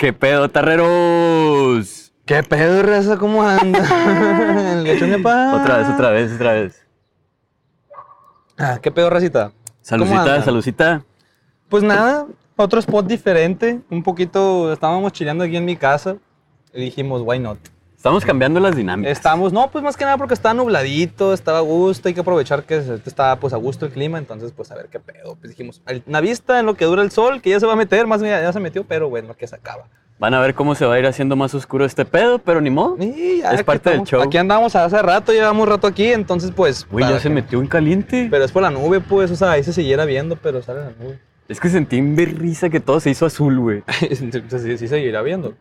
¿Qué pedo, tarreros? ¿Qué pedo, raza? ¿Cómo anda? El gachón de paz. Otra vez, otra vez, otra vez. Ah, ¿Qué pedo, racita? ¿Cómo Salucita, salucita. Pues nada, otro spot diferente. Un poquito, estábamos chileando aquí en mi casa. Y dijimos, why not? Estamos cambiando las dinámicas. Estamos, no, pues más que nada porque estaba nubladito, estaba a gusto, hay que aprovechar que está pues a gusto el clima, entonces pues a ver qué pedo. Pues dijimos, "Al- una vista en lo que dura el sol, que ya se va a meter, más ya se metió, pero bueno, que se acaba. Van a ver cómo se va a ir haciendo más oscuro este pedo, pero ni modo. Ya Es parte del show. Aquí andamos hace rato, llevamos rato aquí, entonces pues... Uy, ya se metió en caliente. Pero es por la nube, pues, o sea, ahí se siguiera viendo, pero sale la nube. Es que sentí en risa que todo se hizo azul, güey. Entonces sí, sí seguirá viendo.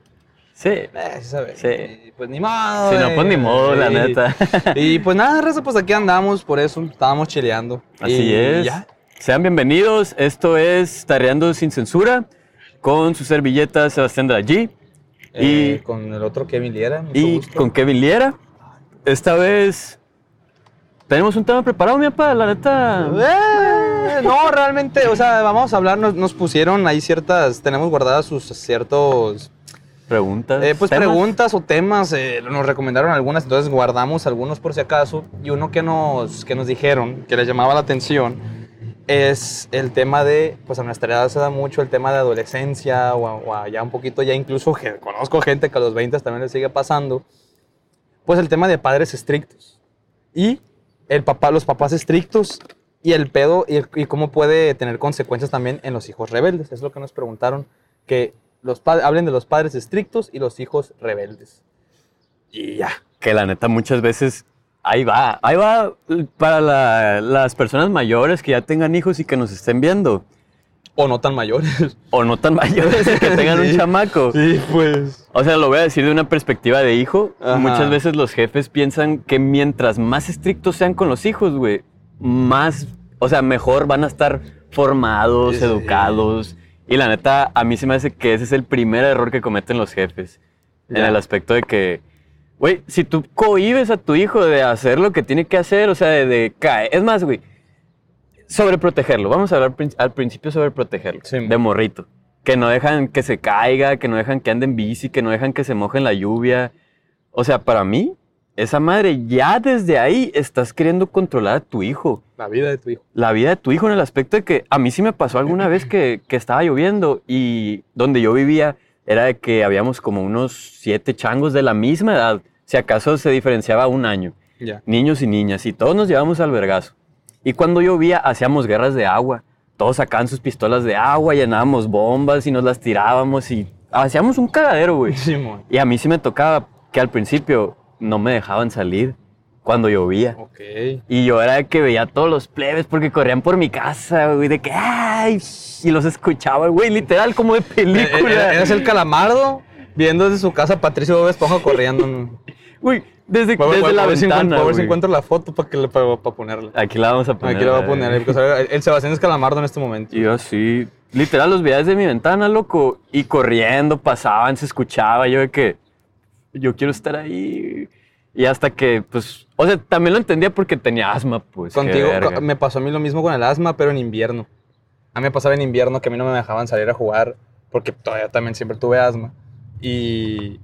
Sí. Eh, sí sabe. Sí. Y, pues ni modo. Si no, pues ni modo, la Sí. neta. Y pues nada, Raza, pues aquí andamos, por eso estábamos chileando. Así Y es. Ya. Sean bienvenidos. Esto es Tarreando sin censura con su servilleta Sebastián de G Eh, Y- con el otro Kevin Liera. y gusto. con Kevin Liera. Esta vez tenemos un tema preparado, mi papá, la neta. Eh, no, realmente, o sea, vamos a hablar, nos, nos pusieron ahí ciertas, tenemos guardadas sus ciertos, Preguntas. eh, pues temas. preguntas o temas, eh, nos recomendaron algunas, entonces guardamos algunos por si acaso, y uno que nos, que nos dijeron, que les llamaba la atención, es el tema de, pues a nuestra edad se da mucho el tema de adolescencia, o, o ya un poquito, ya incluso que conozco gente que a los 20 también le sigue pasando, pues el tema de padres estrictos. Y el papá, los papás estrictos y el pedo y, y cómo puede tener consecuencias también en los hijos rebeldes. Es lo que nos preguntaron, que los hablen de los padres estrictos y los hijos rebeldes. Y ya. Que la neta muchas veces ahí va, ahí va para la- las personas mayores que ya tengan hijos y que nos estén viendo. O no tan mayores. O no tan mayores que tengan un chamaco. Sí, pues. O sea, lo voy a decir de una perspectiva de hijo. Ajá. Muchas veces los jefes piensan que mientras más estrictos sean con los hijos, güey, más, o sea, mejor van a estar formados, Sí. educados. Y la neta, a mí se me hace que ese es el primer error que cometen los jefes. En Ya. el aspecto de que, güey, si tú cohibes a tu hijo de hacer lo que tiene que hacer, o sea, de, de caer. Es más, güey, sobreprotegerlo. Vamos a hablar al principio sobre protegerlo. Sí. de morrito. Que no dejan que se caiga, que no dejan que ande en bici, que no dejan que se moje en la lluvia. O sea, para mí, esa madre ya desde ahí estás queriendo controlar a tu hijo. La vida de tu hijo. La vida de tu hijo en el aspecto de que a mí sí me pasó alguna vez que, que estaba lloviendo y donde yo vivía era de que habíamos como unos siete changos de la misma edad. Si acaso se diferenciaba un año niños y niñas, y todos nos llevamos al vergazo. Y cuando llovía, hacíamos guerras de agua. Todos sacaban sus pistolas de agua, llenábamos bombas y nos las tirábamos y hacíamos un cagadero, güey. Simón. Y a mí sí me tocaba que al principio no me dejaban salir cuando llovía. Ok. Y yo era que veía a todos los plebes porque corrían por mi casa, güey, de que ¡ay! Y los escuchaba, güey, literal, como de película. Eres el calamardo viendo desde su casa a Patricio Bob Esponja corriendo. Güey, desde, Voy desde voy la ventana, a ver si encuentro la foto para que le para, ponerla. Aquí la vamos a poner. Aquí la voy a eh. poner. el Sebastián es calamardo en este momento. Y yo así, literal, los veía desde mi ventana, loco, y corriendo, pasaban, se escuchaba, yo de que yo quiero estar ahí. Y hasta que, pues, o sea, también lo entendía porque tenía asma, pues. Contigo co- me pasó a mí lo mismo con el asma, pero en invierno. A mí me pasaba en invierno que a mí no me dejaban salir a jugar porque todavía también siempre tuve asma. Y...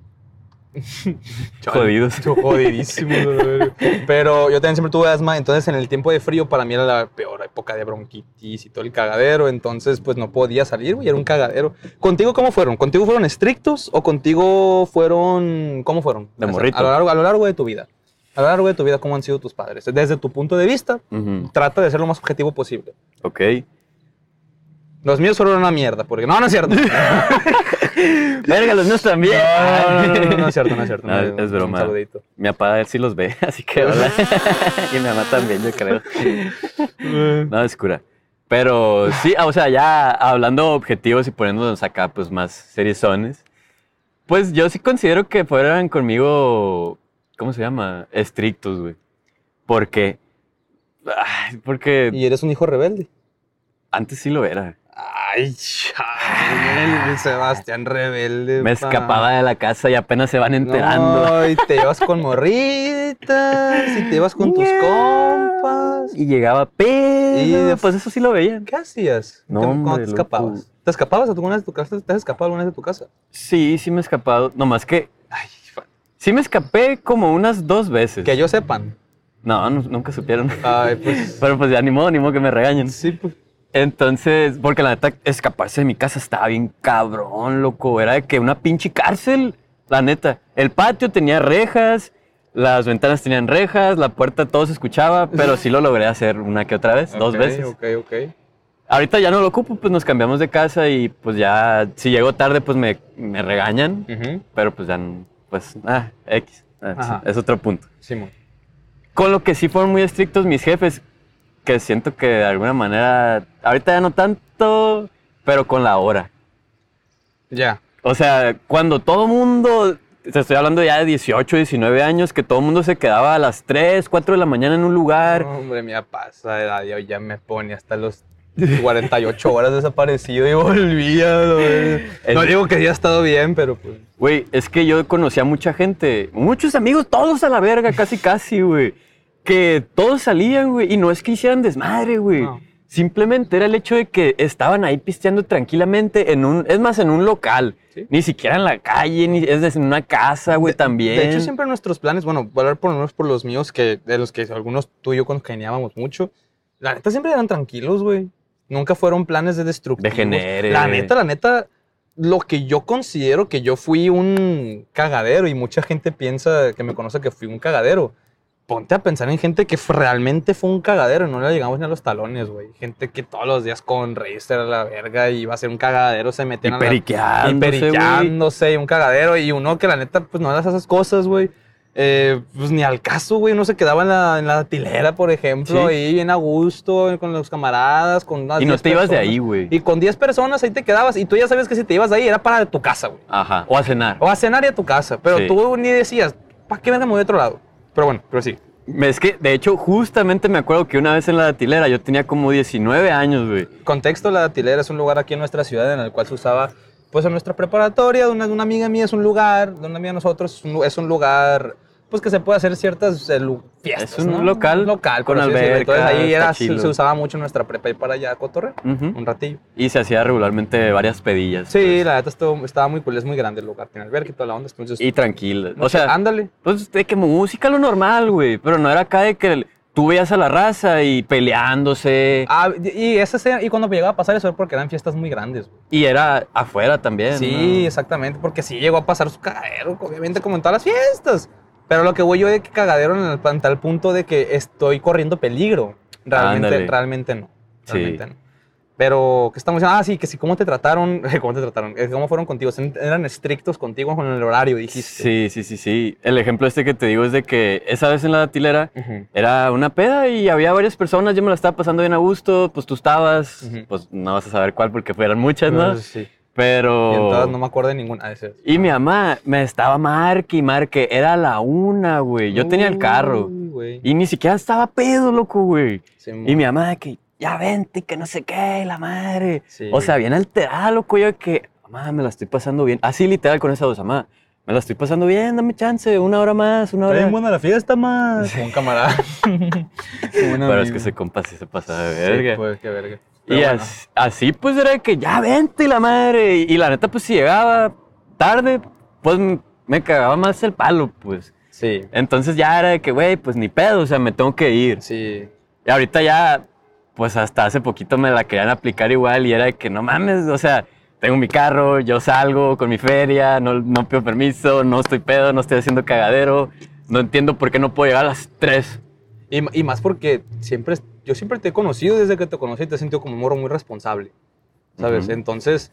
Jodidos. Yo jodidísimo. güey. pero yo también siempre tuve asma, entonces en el tiempo de frío para mí era la peor época de bronquitis y todo el cagadero, entonces pues no podía salir, güey, era un cagadero. ¿Contigo cómo fueron? ¿Contigo fueron estrictos o contigo fueron... ¿Cómo fueron? De morrito. A lo, largo, a lo largo de tu vida. A lo largo de tu vida, ¿cómo han sido tus padres? Desde tu punto de vista, Ujú, trata de ser lo más objetivo posible. Ok. Los míos fueron una mierda, porque no, no es cierto. Verga, los míos también. No, no, no, no, no es cierto, no es cierto. No, no, es broma. Un saludito. Mi papá él sí los ve, así que hola. y mi mamá también, yo creo. No, es cura. Pero sí, o sea, ya hablando objetivos y poniéndonos acá, pues más seriezones, pues yo sí considero que fueran conmigo, ¿cómo se llama? Estrictos, güey. ¿Por qué? Porque Y eres un hijo rebelde. antes sí lo era. Ay, chale, el Sebastián rebelde. Me pa. escapaba de la casa y apenas se van enterando. No, y te ibas con morritas, y te ibas con tus compas. Y llegaba pedo. Y de- pues eso sí lo veían. ¿Qué hacías? No, ¿Cómo- ¿Cómo hombre, te loco. escapabas? ¿Te escapabas alguna vez de tu casa? ¿Te has escapado alguna vez de tu casa? Sí, sí me he escapado. Nomás que Ay, sí me escapé como unas dos veces. que ellos sepan. No, nu- nunca supieron. Ay, pues. Pero pues ya ni modo, ni modo que me regañen. sí, pues. Entonces, porque la neta, escaparse de mi casa estaba bien cabrón, loco. Era de que una pinche cárcel, la neta. El patio tenía rejas, las ventanas tenían rejas, la puerta todo se escuchaba, pero sí lo logré hacer una que otra vez, dos veces. Ok, ok. Ahorita ya no lo ocupo, pues nos cambiamos de casa y pues ya, si llego tarde, pues me, me regañan, pero pues ya, pues, ah, X. Ah. Es otro punto. Simón. Con lo que sí fueron muy estrictos mis jefes, que siento que de alguna manera, ahorita ya no tanto, pero con la hora. Ya. O sea, cuando todo mundo, te estoy hablando ya de 18, 19 años, que todo mundo se quedaba a las 3, 4 de la mañana en un lugar. Hombre, mía pasa de edad, yo ya me pone hasta los 48 horas desaparecido y volvía. No, no digo que haya estado bien, pero pues. Güey, es que yo conocí a mucha gente, muchos amigos, todos a la verga, casi, casi, güey. Que todos salían, güey, y no es que hicieran desmadre, güey. No. Simplemente era el hecho de que estaban ahí pisteando tranquilamente en un, es más, en un local. Sí. Ni siquiera en la calle, ni es en una casa, güey, también. De hecho, siempre nuestros planes, bueno, voy a hablar por lo menos por los míos, que de los que algunos tú y yo congeniábamos mucho, la neta siempre eran tranquilos, güey. Nunca fueron planes de destructivos. Degenere. La neta, la neta, lo que yo considero que yo fui un cagadero y mucha gente piensa que me conoce que fui un cagadero. Ponte a pensar en gente que realmente fue un cagadero y no le llegamos ni a los talones, güey. Gente que todos los días con Reister a la verga y iba a ser un cagadero, se Y metían a la- y periqueándose, güey. periqueándose y un cagadero y uno que la neta pues no hace esas cosas, güey. Eh, pues ni al caso, güey. Uno se quedaba en la, en la tilera, por ejemplo, Sí. ahí bien a gusto, con los camaradas, con unas Y no 10 te ibas de ahí, güey. Y con 10 personas ahí te quedabas y tú ya sabes que si te ibas de ahí era para tu casa, güey. Ajá. O a cenar. O a cenar y a tu casa. Pero Sí. tú ni decías, ¿para qué verga me voy a otro lado? Pero bueno, pero sí. Es que, de hecho, justamente me acuerdo que una vez en la datilera yo tenía como 19 años, güey. Contexto, la datilera es un lugar aquí en nuestra ciudad en el cual se usaba, pues en nuestra preparatoria, de una, de una amiga mía es un lugar, de una amiga de nosotros es un, es un lugar, pues que se puede hacer ciertas eh, fiestas, Es un ¿no? local local, con alberca, Entonces ahí era, se, se usaba mucho nuestra prepa y para allá a cotorrear, Ujú. un ratillo. Y se hacía regularmente varias pedillas. Sí, pues. la neta estaba muy cool, es muy grande el lugar, tiene alberca y toda la onda, entonces... Y tranquila. no O sea, ándale. pues de que música lo normal, güey. Pero no era acá de que tú veías a la raza y peleándose. Ah, y, ese, se- y cuando llegaba a pasar eso era porque eran fiestas muy grandes. Y era afuera también. Sí, ¿no? exactamente, porque sí llegó a pasar su cagadero, obviamente como en todas las fiestas. Pero lo que voy yo de que cagadero en el en tal punto de que estoy corriendo peligro. Realmente, Ándale. realmente no. Sí. Realmente no. Pero, ¿qué estamos diciendo? Ah, sí, que sí, ¿cómo te trataron? ¿Cómo te trataron? Eh, ¿Cómo fueron contigo? ¿Eran estrictos contigo con el horario, dijiste? Sí, sí, sí, sí. El ejemplo este que te digo es de que esa vez en la datilera Ujú. era una peda y había varias personas, yo me la estaba pasando bien a gusto, pues tú estabas, pues no vas a saber cuál porque fueran muchas, ¿no? Sí. Pero... Y entonces no me acuerdo de ninguna. Ah, ese. Y mi mamá me estaba marque y marque, era la una, güey. Yo tenía el carro. Güey. Y ni siquiera estaba pedo, loco, güey. Sí, Y mi mamá de que, ya vente, que no sé qué, la madre. Sí. O sea, bien alterada, loco, yo de que, mamá, me la estoy pasando bien. Así literal con esa voz, mamá, me la estoy pasando bien, dame chance, una hora más, una hora. buena la fiesta, más. Un camarada. Pero es que ese compa sí se pasa de verga. Sí, pues, qué verga. Y Pero bueno. así, así, pues era que ya vente la madre. Y, y la neta, pues si llegaba tarde, pues me cagaba más el palo, pues. Sí, Entonces ya era de que, güey, pues ni pedo, o sea, me tengo que ir. sí. Y ahorita ya, pues hasta hace poquito me la querían aplicar igual y era de que no mames, o sea, tengo mi carro, yo salgo con mi feria, no, no pido permiso, no estoy pedo, no estoy haciendo cagadero, no entiendo por qué no puedo llegar a las 3. Y, y más porque siempre, yo siempre te he conocido, desde que te conocí te he sentido como un morro muy responsable, ¿sabes? Ujú. Entonces,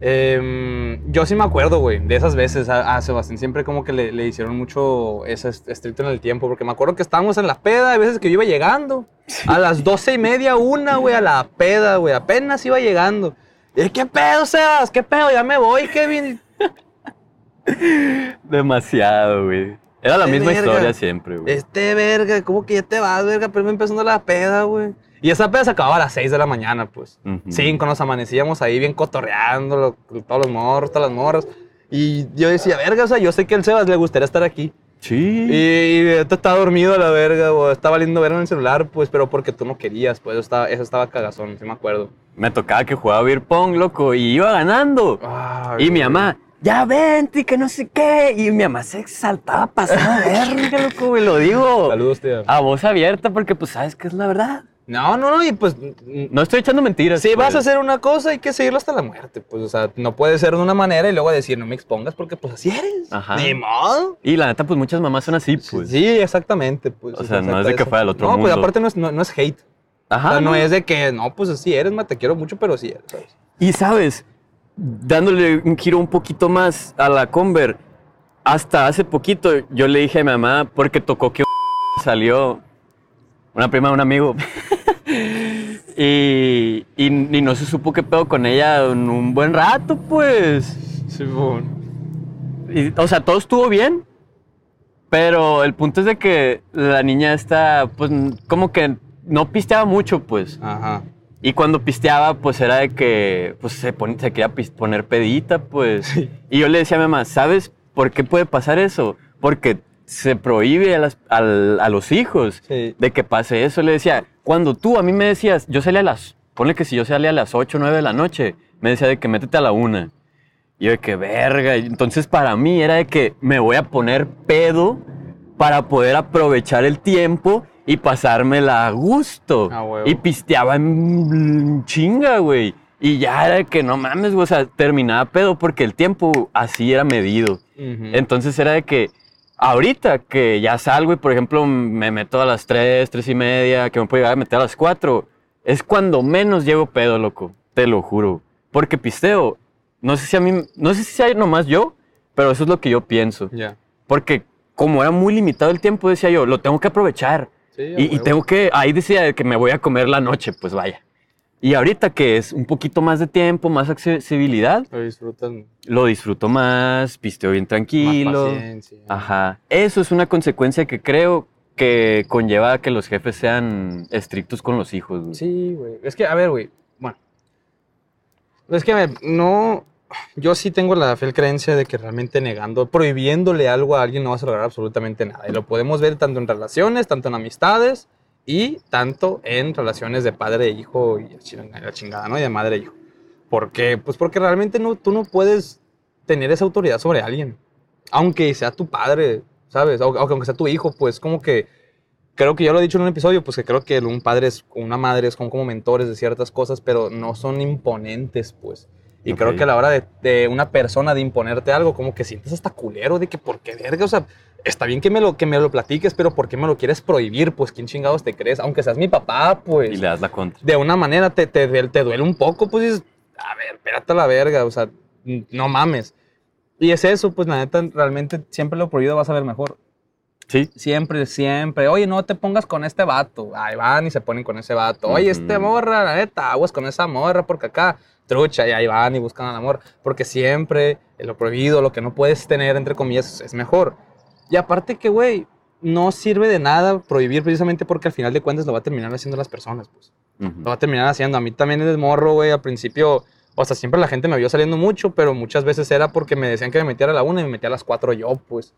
em, yo sí me acuerdo, güey, de esas veces a, a Sebastián siempre como que le, le hicieron mucho ese est- estricto en el tiempo, porque me acuerdo que estábamos en la peda, hay veces que yo iba llegando, a las doce y media, una, güey, a la peda, güey, apenas iba llegando. Y, ¿qué pedo, Sebas? ¿Qué pedo? Ya me voy, Kevin. Demasiado, güey. Era la Qué misma verga. historia siempre, güey. Este verga, ¿cómo que ya te vas, verga? Pero me empezando la peda, güey. Y esa peda se acababa a las 6 de la mañana, pues. Ujú. Cinco, nos amanecíamos ahí bien cotorreando, lo- todos los morros, todas las morras. Y yo decía, verga, o sea, yo sé que al Sebas le gustaría estar aquí. Sí. Y, y tú estaba dormido a la verga, o estaba lindo ver en el celular, pues, pero porque tú no querías, pues, eso estaba, eso estaba cagazón, sí me acuerdo. Me tocaba que jugaba beer pong, loco, y iba ganando. Ay, Y mi mamá, ya vente, que no sé qué. Y mi mamá se exaltaba pasada verga, loco, güey, lo digo. Saludos, tía. A voz abierta, porque pues sabes que es la verdad. No, no, no, y pues, mm, No estoy echando mentiras. si pues. vas a hacer una cosa, hay que seguirlo hasta la muerte, pues, o sea, no puede ser de una manera y luego decir, no me expongas, porque pues así eres. Ajá. Ni modo. Y la neta, pues muchas mamás son así, pues. Sí, exactamente, pues. O sea, no es de que fuera del otro No, pues mundo. aparte no es, no, no es hate. Ajá. o sea, no, ¿no? es de que, no, pues así eres, ma, te quiero mucho, pero sí eres, ¿sabes? Y sabes, dándole un giro un poquito más a la Conver, hasta hace poquito yo le dije a mi mamá, porque tocó que salió una prima de un amigo. y, y, y no se supo qué pedo con ella en un buen rato, pues. Sí, bueno. Y, o sea, todo estuvo bien. Pero el punto es de que la niña está, pues, como que no pisteaba mucho, pues. Ajá. Y cuando pisteaba, pues era de que pues, se, pon- se quería poner pedita, pues. Y yo le decía a mi mamá, ¿sabes por qué puede pasar eso? Porque se prohíbe a, las- al- a los hijos Sí. de que pase eso. Le decía, cuando tú a mí me decías, yo salía a las, ponle que si yo salía a las 8 o 9 de la noche, me decía de que métete a la una. Y yo de que verga. Entonces para mí era de que me voy a poner pedo para poder aprovechar el tiempo y pasármela a gusto. Ah, y pisteaba en chinga, güey. Y ya era que no mames, güey. O sea, terminaba pedo porque el tiempo así era medido. Ujú. Entonces era de que ahorita que ya salgo y por ejemplo me meto a las 3, 3 y media, que me puedo llegar a meter a las 4, es cuando menos llego pedo, loco. Te lo juro. Porque pisteo, no sé si a mí, no sé si sea nomás yo, pero eso es lo que yo pienso. Ya. Porque como era muy limitado el tiempo, decía yo, lo tengo que aprovechar. Sí, Y, tengo que, ahí decía que me voy a comer la noche, pues vaya. Y ahorita que es un poquito más de tiempo, más accesibilidad, Lo disfrutan. lo disfruto más, pisteo bien tranquilo. Más. Ajá. Eso es una consecuencia que creo que conlleva a que los jefes sean estrictos con los hijos. güey. Sí, güey. Es que, a ver, güey. Bueno. Es que, a ver, no. Yo sí tengo la fiel creencia de que realmente negando, prohibiéndole algo a alguien no vas a lograr absolutamente nada. Y lo podemos ver tanto en relaciones, tanto en amistades y tanto en relaciones de padre e hijo y la chingada, ¿no? Y de madre e hijo. ¿Por qué? Pues porque realmente no, tú no puedes tener esa autoridad sobre alguien. Aunque sea tu padre, ¿sabes? Au- Aunque sea tu hijo, pues como que creo que ya lo he dicho en un episodio, pues que creo que un padre es, una madre es como, como mentores de ciertas cosas, pero no son imponentes, pues. Y creo Ok. que a la hora de, de una persona de imponerte algo, como que sientes hasta culero de que, ¿por qué verga? O sea, está bien que me lo, que me lo platiques, pero ¿por qué me lo quieres prohibir? Pues, ¿quién chingados te crees? Aunque seas mi papá, pues. Y le das la contra. De una manera te, te, te duele un poco, pues dices, a ver, espérate a la verga, o sea, no mames. Y es eso, pues la neta, realmente siempre lo prohibido vas a ver mejor. Sí. Siempre, siempre. Oye, no te pongas con este vato. Ahí van y se ponen con ese vato. Oye, este Ujú. morra, la neta, aguas con esa morra porque acá, trucha, y ahí van y buscan al amor. Porque siempre lo prohibido, lo que no puedes tener, entre comillas, es mejor. Y aparte que, güey, no sirve de nada prohibir precisamente porque al final de cuentas lo va a terminar haciendo las personas, pues. Lo va a terminar haciendo. A mí también el morro, güey, al principio, o sea, siempre la gente me vio saliendo mucho, pero muchas veces era porque me decían que me metiera a la una y me metía a las cuatro yo, pues.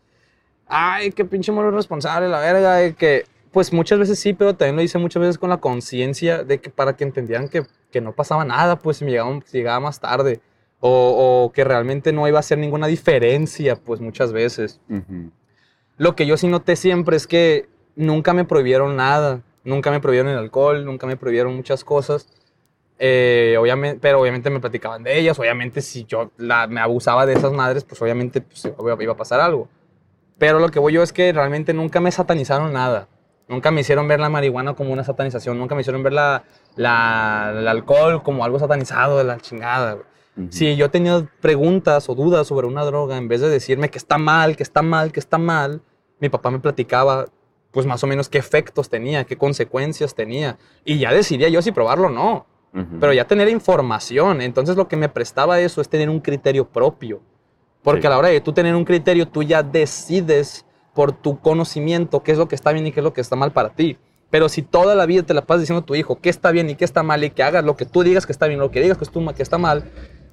Ay, qué pinche morro responsable, la verga, que, pues muchas veces sí, pero también lo hice muchas veces con la conciencia de que para que entendieran que, que no pasaba nada, pues si me llegaba, si llegaba más tarde. O, o que realmente no iba a hacer ninguna diferencia, pues muchas veces. Lo que yo sí noté siempre es que nunca me prohibieron nada. Nunca me prohibieron el alcohol, nunca me prohibieron muchas cosas. Eh, obviamente, pero obviamente me platicaban de ellas. Obviamente, si yo la- me abusaba de esas madres, pues obviamente pues, iba a pasar algo. Pero lo que voy yo es que realmente nunca me satanizaron nada. Nunca me hicieron ver la marihuana como una satanización. Nunca me hicieron ver la, la- el alcohol como algo satanizado de la chingada. Ujú. Si yo tenía preguntas o dudas sobre una droga, en vez de decirme que está mal, que está mal, que está mal, mi papá me platicaba, pues más o menos qué efectos tenía, qué consecuencias tenía. Y ya decidía yo si probarlo o no. Pero ya tener información. Entonces lo que me prestaba eso es tener un criterio propio. Porque Sí. a la hora de tú tener un criterio, tú ya decides por tu conocimiento qué es lo que está bien y qué es lo que está mal para ti. Pero si toda la vida te la pasas diciendo a tu hijo qué está bien y qué está mal y que hagas lo que tú digas que está bien, lo que digas que, estu- que está mal,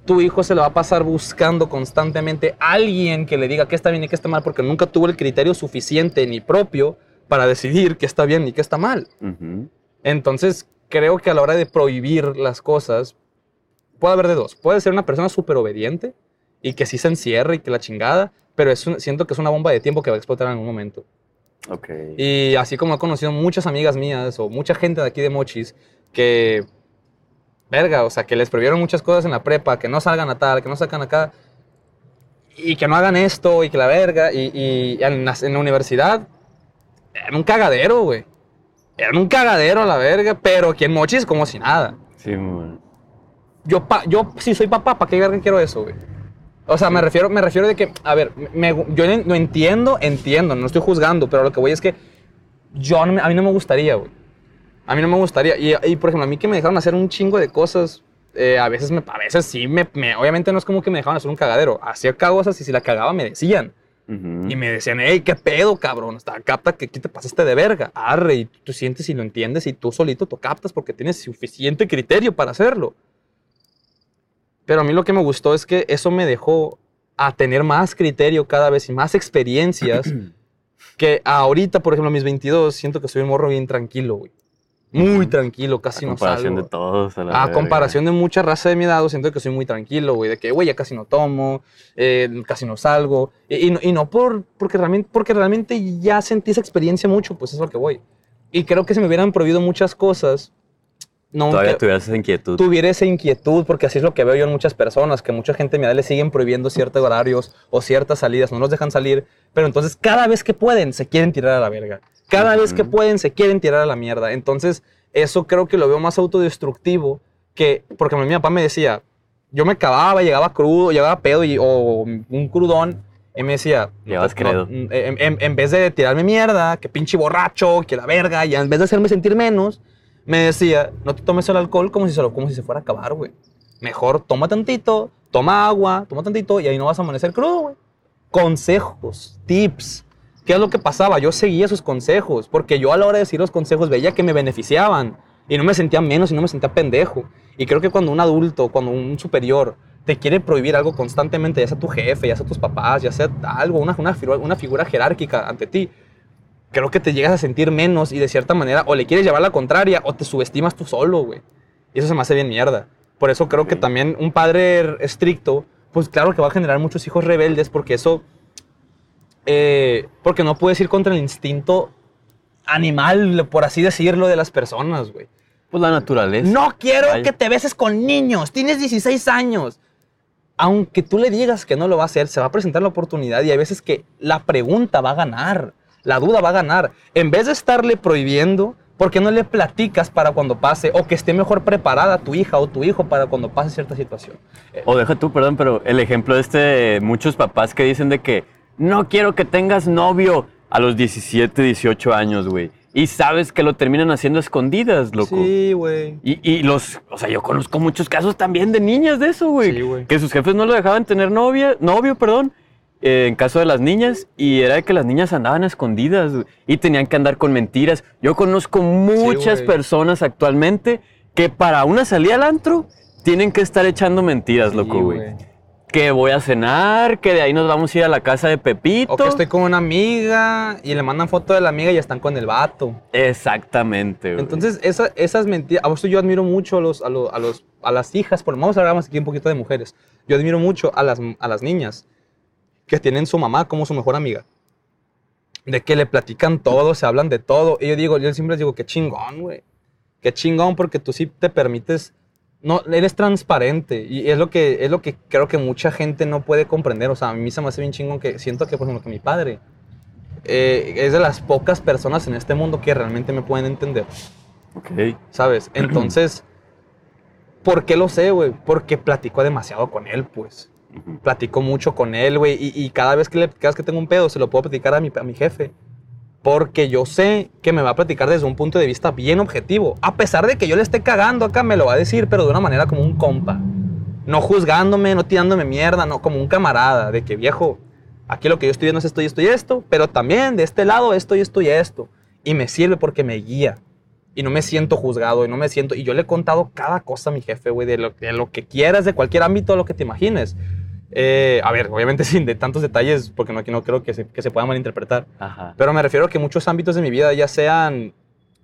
tu hijo se lo va a pasar buscando constantemente a alguien que le diga qué está bien y qué está mal, porque nunca tuvo el criterio suficiente ni propio para decidir qué está bien y qué está mal. Entonces, creo que a la hora de prohibir las cosas, puede haber de dos. Puede ser una persona súper obediente y que sí se encierre y que la chingada, pero es siento que es una bomba de tiempo que va a explotar en algún momento. Okay. Y así como he conocido muchas amigas mías o mucha gente de aquí de Mochis que, verga, o sea, que les prohibieron muchas cosas en la prepa, que no salgan a tal, que no salgan acá, y que no hagan esto, y que la verga, y, en, la, universidad, era un cagadero, güey. Era un cagadero a la verga, pero aquí en Mochis como si nada. Sí, muy Yo, pa, yo si soy papá, ¿para qué verga quiero eso, güey? O sea, me refiero, me refiero de que, a ver, yo no entiendo, entiendo, no estoy juzgando, pero lo que voy es que yo, a mí no me gustaría, güey. A mí no me gustaría. Y, por ejemplo, a mí que me dejaron hacer un chingo de cosas, eh, a veces me, a veces sí, me, obviamente no es como que me dejaban hacer un cagadero. Hacía cosas y si la cagaba me decían. Y me decían, hey, ¿qué pedo, cabrón? Hasta capta que aquí te pasaste de verga. Arre, y tú sientes y lo entiendes y tú solito te captas porque tienes suficiente criterio para hacerlo. Pero a mí lo que me gustó es que eso me dejó a tener más criterio cada vez y más experiencias que ahorita, por ejemplo, a mis 22, siento que soy un morro bien tranquilo, güey. Muy tranquilo, casi no salgo. A comparación de todos. A, a comparación de mucha raza de mi edad, siento que soy muy tranquilo, güey. De que, güey, ya casi no tomo, eh, casi no salgo. Y, y, no por, porque, realmente, porque realmente ya sentí esa experiencia mucho, pues es lo que voy. Y creo que si me hubieran prohibido muchas cosas, no, Todavía tuviera esa inquietud. Tuviera esa inquietud, porque así es lo que veo yo en muchas personas, que mucha gente de mi edad le siguen prohibiendo ciertos horarios o ciertas salidas, no nos dejan salir, pero entonces cada vez que pueden se quieren tirar a la verga. Cada vez que pueden se quieren tirar a la mierda. Entonces, eso creo que lo veo más autodestructivo que, porque mi papá me decía, yo me acababa, llegaba crudo, llegaba pedo y, o un crudón, y me decía, Llevas credo. en, en, vez de tirarme mierda, que pinche borracho, que la verga, y en vez de hacerme sentir menos, me decía, no te tomes el alcohol como si se, como si se fuera a acabar, güey. Mejor toma tantito, toma agua, toma tantito y ahí no vas a amanecer crudo, güey. Consejos, tips. ¿Qué es lo que pasaba? Yo seguía sus consejos, porque yo a la hora de decir los consejos veía que me beneficiaban y no me sentía menos y no me sentía pendejo. Y creo que cuando un adulto, cuando un superior te quiere prohibir algo constantemente, ya sea tu jefe, ya sea tus papás, ya sea algo, una, una, una figura jerárquica ante ti, creo que te llegas a sentir menos y de cierta manera o le quieres llevar la contraria o te subestimas tú solo, güey. Y eso se me hace bien mierda. Por eso creo que también un padre estricto, pues claro que va a generar muchos hijos rebeldes porque eso, eh, porque no puedes ir contra el instinto animal, por así decirlo, de las personas, güey. Pues la naturaleza. No quiero que te beses con niños, tienes 16 años. Aunque tú le digas que no lo va a hacer, se va a presentar la oportunidad y hay veces que la pregunta va a ganar la duda va a ganar. En vez de estarle prohibiendo, ¿por qué no le platicas para cuando pase o que esté mejor preparada tu hija o tu hijo para cuando pase cierta situación? O deja tú, perdón, pero el ejemplo de este, muchos papás que dicen de que no quiero que tengas novio a los 17, 18 años, güey. Y sabes que lo terminan haciendo escondidas, loco. Sí, güey. Y, y, los, o sea, yo conozco muchos casos también de niñas de eso, güey. Sí, güey. Que sus jefes no lo dejaban tener novia, novio, perdón. Eh, en caso de las niñas y era que las niñas andaban escondidas y tenían que andar con mentiras. Yo conozco muchas personas actualmente que para una salida al antro tienen que estar echando mentiras, loco, güey. Que voy a cenar, que de ahí nos vamos a ir a la casa de Pepito. O que estoy con una amiga y le mandan foto de la amiga y están con el vato. Exactamente, güey. Entonces, esas mentiras. A vos yo admiro mucho a, los, a, los, a, las hijas, por vamos a hablar más aquí un poquito de mujeres. Yo admiro mucho a las, a las niñas que tienen su mamá como su mejor amiga. De que le platican todo, se hablan de todo. Y yo digo, yo siempre les digo, qué chingón, güey. Qué chingón porque tú sí te permites, no, eres transparente. Y es lo que, es lo que creo que mucha gente no puede comprender. O sea, a mí se me hace bien chingón que siento que, por ejemplo, que mi padre eh, es de las pocas personas en este mundo que realmente me pueden entender. Ok. ¿Sabes? Entonces, ¿por qué lo sé, güey? Porque platico demasiado con él, pues. Platico mucho con él, güey, y, cada vez que, le, cada que tengo un pedo se lo puedo platicar a mi, a mi jefe. Porque yo sé que me va a platicar desde un punto de vista bien objetivo. A pesar de que yo le esté cagando acá, me lo va a decir, pero de una manera como un compa. No juzgándome, no tirándome mierda, no, como un camarada. De que viejo, aquí lo que yo estoy viendo es esto y esto y esto, pero también de este lado esto y esto y esto. Y me sirve porque me guía. y no me siento juzgado y no me siento... Y yo le he contado cada cosa a mi jefe, güey, de lo, de lo que quieras, de cualquier ámbito, lo que te imagines. Eh, a ver, obviamente sin de tantos detalles, porque no, no creo que se, que se pueda malinterpretar. Ajá. Pero me refiero a que muchos ámbitos de mi vida, ya sean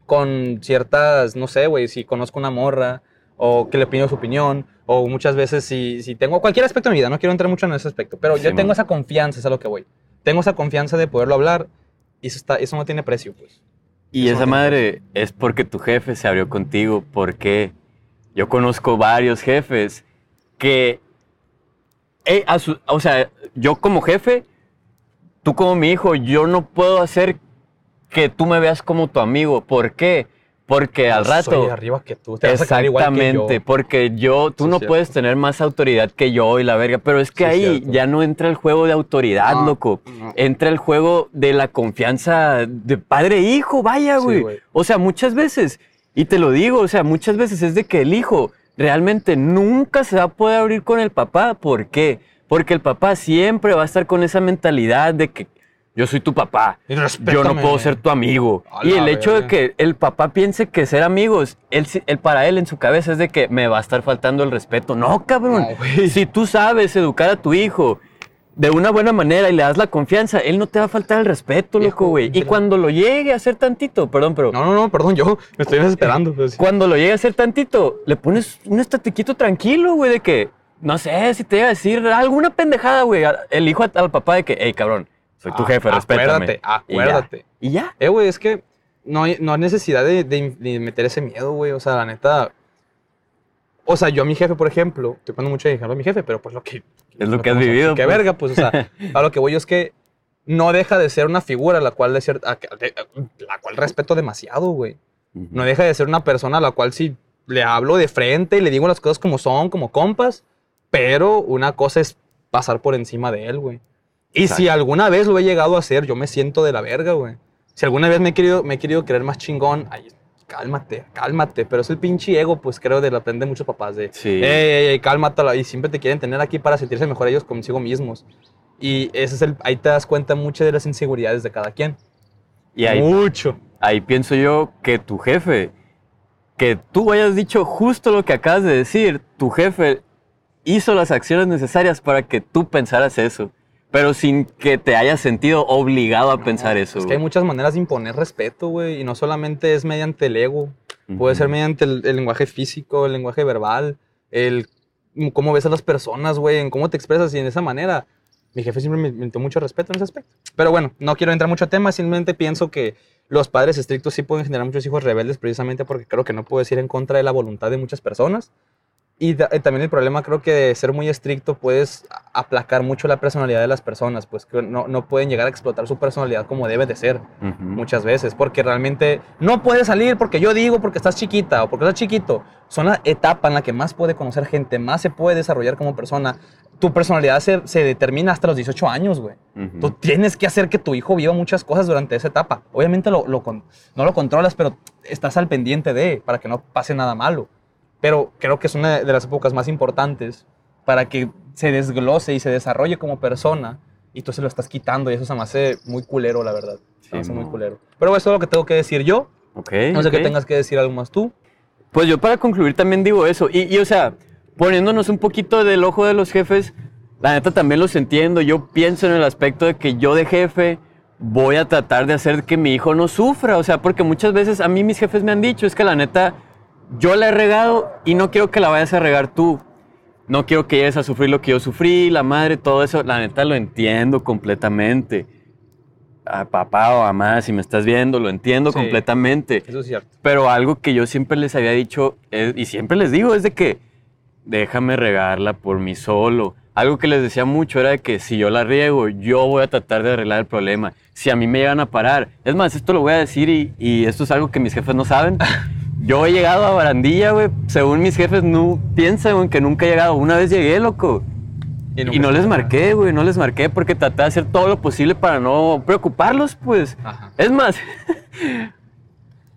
con ciertas, no sé, güey, si conozco una morra o que le pido su opinión, o muchas veces si, si tengo cualquier aspecto de mi vida, no quiero entrar mucho en ese aspecto, pero yo tengo esa confianza, es a lo que voy. Tengo esa confianza de poderlo hablar y eso, está, eso no tiene precio, pues. Y Eso esa no madre es porque tu jefe se abrió contigo, porque yo conozco varios jefes que, su- o sea, yo como jefe, tú como mi hijo, yo no puedo hacer que tú me veas como tu amigo. ¿Por qué? Porque al rato... Soy arriba que tú, te vas a quedar igual que Exactamente, yo. porque yo, tú Sí, no cierto. puedes tener más autoridad que yo y la verga, pero es que Sí, ahí cierto. ya no entra el juego de autoridad, No, loco. no. Entra el juego de la confianza de padre e hijo, vaya, güey. o sea, muchas veces, y te lo digo, o sea, muchas veces es de que el hijo realmente nunca se va a poder abrir con el papá. ¿Por qué? Porque el papá siempre va a estar con esa mentalidad de que yo soy tu papá. Yo no puedo ser tu amigo. Y el hecho de que el papá piense que ser amigos, él, para él en su cabeza es de que me va a estar faltando el respeto. No, cabrón. Si tú sabes educar a tu hijo de una buena manera y le das la confianza, él no te va a faltar el respeto, loco, güey. Y cuando lo llegue a hacer tantito, perdón, pero No, no, no, perdón, yo me estoy desesperando. pues. cuando lo llegue a hacer tantito, le pones un estatiquito tranquilo, güey, de que, no sé, si te llega a decir alguna pendejada, güey, el hijo al papá de que, hey, cabrón, soy tu Ah, jefe, respétame. acuérdate, acuérdate. Y ya. Y ya. Eh, güey, es que no hay, no hay necesidad de, de- de meter ese miedo, güey. O sea, la neta. O sea, yo a mi jefe, por ejemplo, estoy poniendo mucho ejemplo a mi jefe, pero pues lo que. Es lo que has vivido, Qué pues. verga, pues, o sea, a lo que voy yo es que no deja de ser una figura a la cual, de la cual respeto demasiado, güey. No deja de ser una persona a la cual sí le hablo de frente y le digo las cosas como son, como compas, pero una cosa es pasar por encima de él, güey. Y Exacto. si alguna vez lo he llegado a hacer, yo me siento de la verga, güey. Si alguna vez me he querido, me he querido creer más chingón, ay, cálmate, cálmate. Pero es el pinche ego, pues creo, de aprende muchos papás de, Sí. ey, ey. Y siempre te quieren tener aquí para sentirse mejor ellos consigo mismos. Y ese es el, ahí te das cuenta mucho de las inseguridades de cada quien. Y ahí, Mucho. ahí pienso yo que tu jefe, que tú hayas dicho justo lo que acabas de decir, tu jefe hizo las acciones necesarias para que tú pensaras eso, pero sin que te hayas sentido obligado a pensar No, eso. Es que hay muchas maneras de imponer respeto, güey. Y no solamente es mediante el ego. Puede Ujú. ser mediante el, el lenguaje físico, el lenguaje verbal, el cómo ves a las personas, güey, en cómo te expresas y en esa manera. Mi jefe siempre me, me dio mucho respeto en ese aspecto. Pero bueno, no quiero entrar mucho a temas, simplemente pienso que los padres estrictos sí pueden generar muchos hijos rebeldes precisamente porque creo que no puedes ir en contra de la voluntad de muchas personas. Y eh, también el problema creo que de ser muy estricto puedes aplacar mucho la personalidad de las personas, pues que no, no pueden llegar a explotar su personalidad como debe de ser Ujú. muchas veces, porque realmente no puedes salir porque yo digo porque estás chiquita o porque estás chiquito. Son la etapa en la que más puede conocer gente, más se puede desarrollar como persona. Tu personalidad se, se determina hasta los 18 años, güey. Ujú. Tú tienes que hacer que tu hijo viva muchas cosas durante esa etapa. Obviamente lo, lo no lo controlas, pero estás al pendiente de, para que no pase nada malo. Pero creo que es una de las épocas más importantes para que se desglose y se desarrolle como persona y tú se lo estás quitando y eso se me hace muy culero, la verdad. Se me Sí, hace muy culero. Pero eso es lo que tengo que decir yo. Ok, No sé ok. que tengas que decir algo más tú. Pues yo para concluir también digo eso. Y, y, o sea, poniéndonos un poquito del ojo de los jefes, la neta también los entiendo. Yo pienso en el aspecto de que yo de jefe voy a tratar de hacer que mi hijo no sufra. O sea, porque muchas veces a mí mis jefes me han dicho, es que la neta, yo la he regado y no quiero que la vayas a regar tú. No quiero que llegues a sufrir lo que yo sufrí, la madre, todo eso. La neta lo entiendo completamente. A papá o mamá, si me estás viendo, lo entiendo Sí. completamente. Eso es cierto. Pero algo que yo siempre les había dicho, es- y siempre les digo, es de que déjame regarla por mí solo. Algo que les decía mucho era de que si yo la riego, yo voy a tratar de arreglar el problema. Si a mí me llegan a parar, es más, esto lo voy a decir y, y esto es algo que mis jefes no saben. Yo he llegado a Barandilla, güey, según mis jefes no piensan que nunca he llegado. Una vez llegué, loco. Y no les marqué, güey, no les marqué porque traté de hacer todo lo posible para no preocuparlos, pues. Ajá. Es más,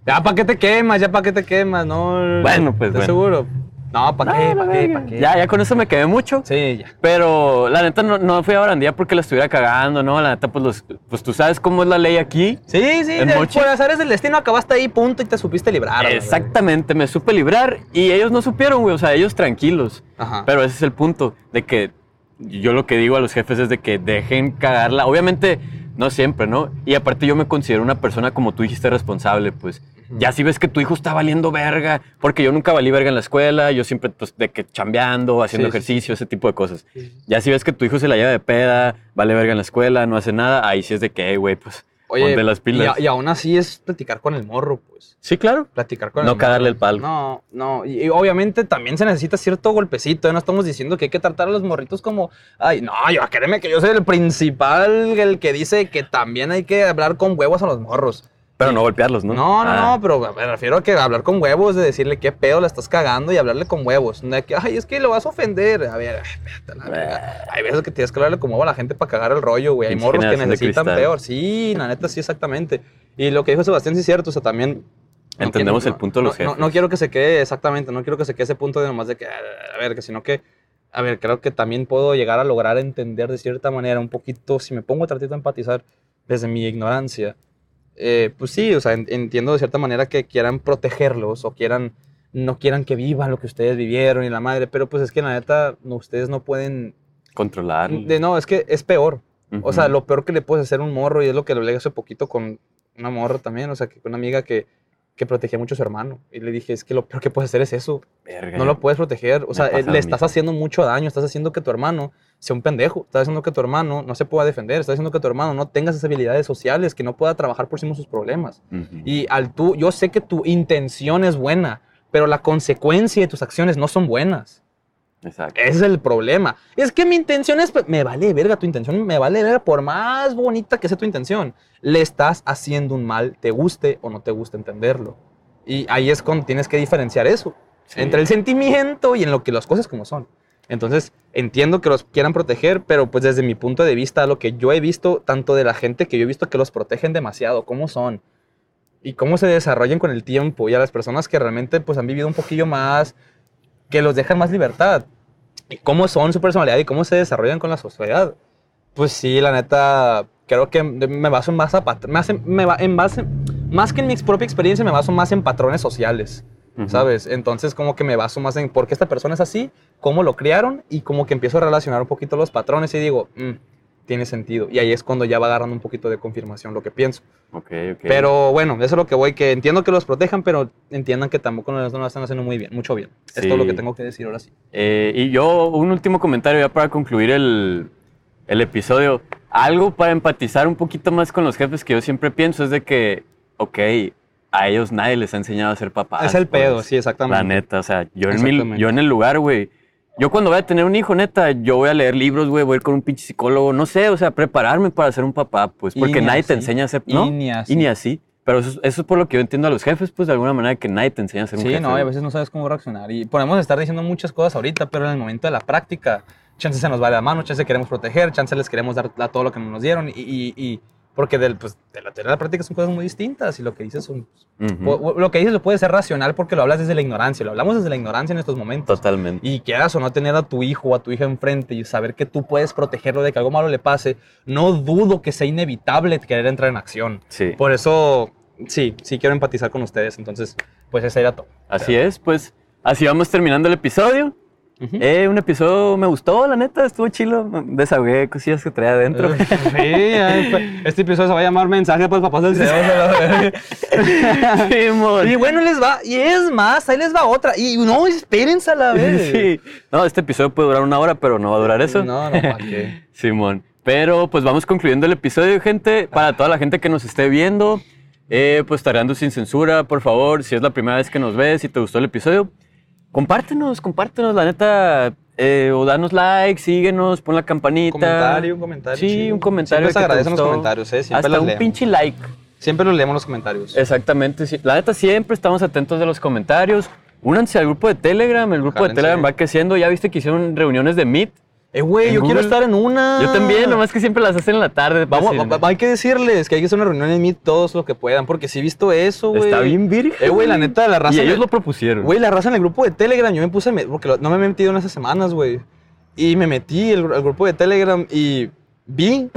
Ya para qué te quemas, ya para qué te quemas, no. Bueno, pues, ¿Estás bueno. seguro? No, ¿para qué? ¿Para qué? ¿Para qué? Ya, ya con eso me quedé mucho. Sí, ya. Pero la neta no, no fui a barandilla porque la estuviera cagando, ¿no? La neta, pues, los, pues tú sabes cómo es la ley aquí. Sí, sí, ¿En de, por azares del destino acabaste ahí, punto, y te supiste librar. güey. Exactamente, me supe librar y ellos no supieron, güey. O sea, ellos tranquilos. Ajá. Pero ese es el punto, de que yo lo que digo a los jefes es de que dejen cagarla. Obviamente, no siempre, ¿no? Y aparte yo me considero una persona, como tú dijiste, responsable, pues. Ya si ves que tu hijo está valiendo verga, porque yo nunca valí verga en la escuela, yo siempre, pues, de que chambeando, haciendo Sí, sí, ejercicio, ese tipo de cosas. Ya si ves que tu hijo se la lleva de peda, vale verga en la escuela, no hace nada, ahí sí es de que, "Ey, güey, pues, ponte las pilas. y aún así es platicar con el morro, pues. Sí, claro. Platicar con No el cagarle morro. el palo. No, no. Y, y obviamente también se necesita cierto golpecito. ¿eh? No estamos diciendo que hay que tratar a los morritos como. Ay, no, yo créeme que yo soy el principal, el que dice que también hay que hablar con huevos a los morros. Pero no golpearlos, ¿no? No, no, Ah. no, pero me refiero a que hablar con huevos, de decirle qué pedo la estás cagando y hablarle con huevos. No de que, ay, es que lo vas a ofender. A ver, ay, la verga. Hay veces que tienes que hablarle con huevo a la gente para cagar el rollo, güey. Hay morros que necesitan peor. Sí, la neta, sí, exactamente. Y lo que dijo Sebastián sí es cierto, o sea, también... no Entendemos quiero- el punto de los no, no- jefes. No, quiero que se quede, exactamente, no quiero que se quede ese punto de nomás de que, a ver, que sino que, a ver, creo que también puedo llegar a lograr entender de cierta manera un poquito, si me pongo a tratar de empatizar desde mi ignorancia, eh, pues sí, o sea, en- entiendo de cierta manera que quieran protegerlos o quieran, no quieran que vivan lo que ustedes vivieron y la madre, pero pues es que la neta, no, ustedes no pueden, Controlar. de, no, es que es peor. O sea, lo peor que le puedes hacer a un morro, y es lo que le hablé hace poquito con una morra también, o sea, que con una amiga que, que protegía mucho a su hermano. Y le dije, es que lo peor que puedes hacer es eso. Verga. No lo puedes proteger. O sea, eh, le estás haciendo mucho daño, estás haciendo que tu hermano sea un pendejo, estás haciendo que tu hermano no se pueda defender, estás haciendo que tu hermano no tenga esas habilidades sociales, que no pueda trabajar por sí mismo sus problemas. Y al tú, yo sé que tu intención es buena, pero la consecuencia de tus acciones no son buenas. Exacto. Ese es el problema. Es que mi intención es. Me vale verga tu intención, me vale verga por más bonita que sea tu intención. Le estás haciendo un mal, te guste o no te guste entenderlo. Y ahí es cuando tienes que diferenciar eso. Sí. Entre el sentimiento y en lo que las cosas como son. Entonces, entiendo que los quieran proteger, pero pues desde mi punto de vista, lo que yo he visto, tanto de la gente que yo he visto que los protegen demasiado, cómo son y cómo se desarrollan con el tiempo, y a las personas que realmente pues han vivido un poquillo más, que los dejan más libertad, y cómo son su personalidad y cómo se desarrollan con la sociedad. Pues sí, la neta, creo que me baso más a en, me va- en base, más que en mi propia experiencia, me baso más en patrones sociales. ¿sabes? Entonces como que me baso más en por qué esta persona es así, cómo lo criaron y como que empiezo a relacionar un poquito los patrones y digo, "Mm, tiene sentido. Y ahí es cuando ya va agarrando un poquito de confirmación lo que pienso. Ok, ok. Pero bueno, eso es lo que voy, que entiendo que los protejan, pero entiendan que tampoco no lo están haciendo muy bien, mucho bien. Es todo lo que Sí. tengo que decir ahora sí. Eh, y yo, un último comentario ya para concluir el, el episodio. Algo para empatizar un poquito más con los jefes que yo siempre pienso es de que, ok, a ellos nadie les ha enseñado a ser papás. es el pedo, pues. sí, exactamente. La neta, o sea, yo en, mi- yo en el lugar, güey. Yo cuando voy a tener un hijo, neta, yo voy a leer libros, güey, voy a ir con un pinche psicólogo, no sé, o sea, prepararme para ser un papá, pues, Y porque nadie te enseña a ser, Y ¿no? ni así. Y ni así. Pero eso, es- eso es por lo que yo entiendo a los jefes, pues, de alguna manera, que nadie te enseña a ser un Sí, jefe. no, y a veces no sabes cómo reaccionar. Y podemos estar diciendo muchas cosas ahorita, pero en el momento de la práctica, chance se nos va de la mano, chance queremos proteger, chance les queremos dar a todo lo que nos dieron. Y, y- y- porque del, pues, de la teoría a la práctica son cosas muy distintas y lo que dices son... Ujú. o- o- Lo que dices lo puede ser racional porque lo hablas desde la ignorancia, lo hablamos desde la ignorancia en estos momentos. Totalmente. Y quieras o no tener a tu hijo o a tu hija enfrente y saber que tú puedes protegerlo de que algo malo le pase, no dudo que sea inevitable querer entrar en acción. Sí. Por eso, sí, sí quiero empatizar con ustedes. Entonces, pues ese era todo. Así es, pues así vamos terminando el episodio. Eh, un episodio me gustó, la neta, estuvo chilo. Me Desahogué cosillas que traía adentro. Sí, ya, este episodio se va a llamar Mensaje para los papás del CEO. Sí, mon. y bueno, les va. Y es más, ahí les va otra. Y no, espérense a la vez. Sí. No, este episodio puede durar una hora, pero no va a durar eso. No, no, ¿para qué? Simón. Pero pues vamos concluyendo el episodio, gente. Para toda la gente que nos esté viendo, eh, pues tareando sin censura, por favor. Si es la primera vez que nos ves, si te gustó el episodio, compártenos, compártenos, la neta. eh, o danos like, síguenos, pon la campanita. Un comentario, un comentario. Sí, chido. un comentario. Siempre se agradecen los comentarios, ¿eh? Siempre Hasta un leemos. pinche like. Siempre los leemos los comentarios. Exactamente. sí. La neta, siempre estamos atentos de los comentarios. Únanse al grupo de Telegram. El grupo de. Telegram va creciendo. Ya viste que hicieron reuniones de Meet. Eh, güey, ¿En yo quiero estar en una. Yo también, nomás que siempre las hacen en la tarde. pues, Vamos, hay que decirles que hay que hacer una reunión en Meet todos los que puedan, porque sí he visto eso, güey. Está bien virgen. Eh, güey, la neta, la raza. Y ellos el- lo propusieron. Güey, la raza en el grupo de Telegram, yo me puse, porque no me he metido en esas semanas, güey. Y me metí al, grupo de Telegram y vi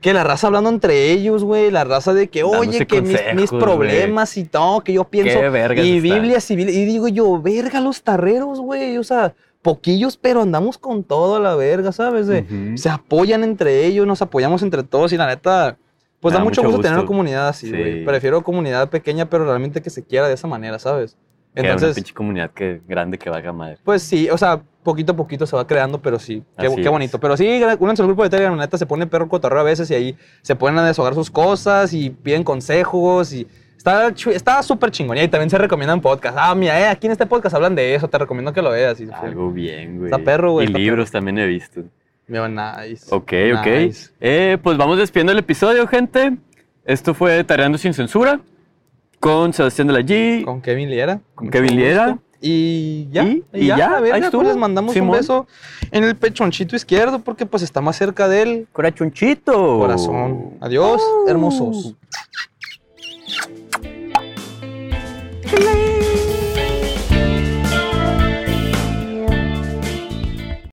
que la raza hablando entre ellos, güey, la raza de que, Dándose oye, que mis, problemas y todo, que yo pienso. Qué vergas y está. Biblias y Biblias. Y digo yo, verga los tarreros, güey. O sea, poquillos, pero andamos con todo a la verga, ¿sabes? De-. Se apoyan entre ellos, nos apoyamos entre todos y la neta. Pues da da mucho gusto, tener una comunidad así, Sí. güey. Prefiero comunidad pequeña, pero realmente que se quiera de esa manera, ¿sabes? Era una Entonces, pinche comunidad que, grande que valga madre. pues sí, o sea, poquito a poquito se va creando, pero sí, qué, bonito. Pero sí, únanse al grupo de Telegram, la neta, se pone perro cotorreo a veces y ahí se ponen a deshogar sus cosas y piden consejos y está súper chingón. Y ahí también se recomiendan podcasts. Ah, mira, eh, aquí en este podcast hablan de eso, te recomiendo que lo veas. Y, Algo bien, güey. Está perro, güey, Y libros también he visto. Mira, nice. Ok, ok. Nice. Eh, pues vamos despidiendo el episodio, gente. Esto fue Tareando sin Censura con Sebastián de la G. Con Kevin Liera. Con Kevin Liera. Y ya, Y- y, ya, ya, a ahí ver, pues estuvo. les mandamos Simón. un beso en el pechonchito izquierdo porque pues está más cerca del Corachunchito. corazón. Adiós, Oh. hermosos. Please.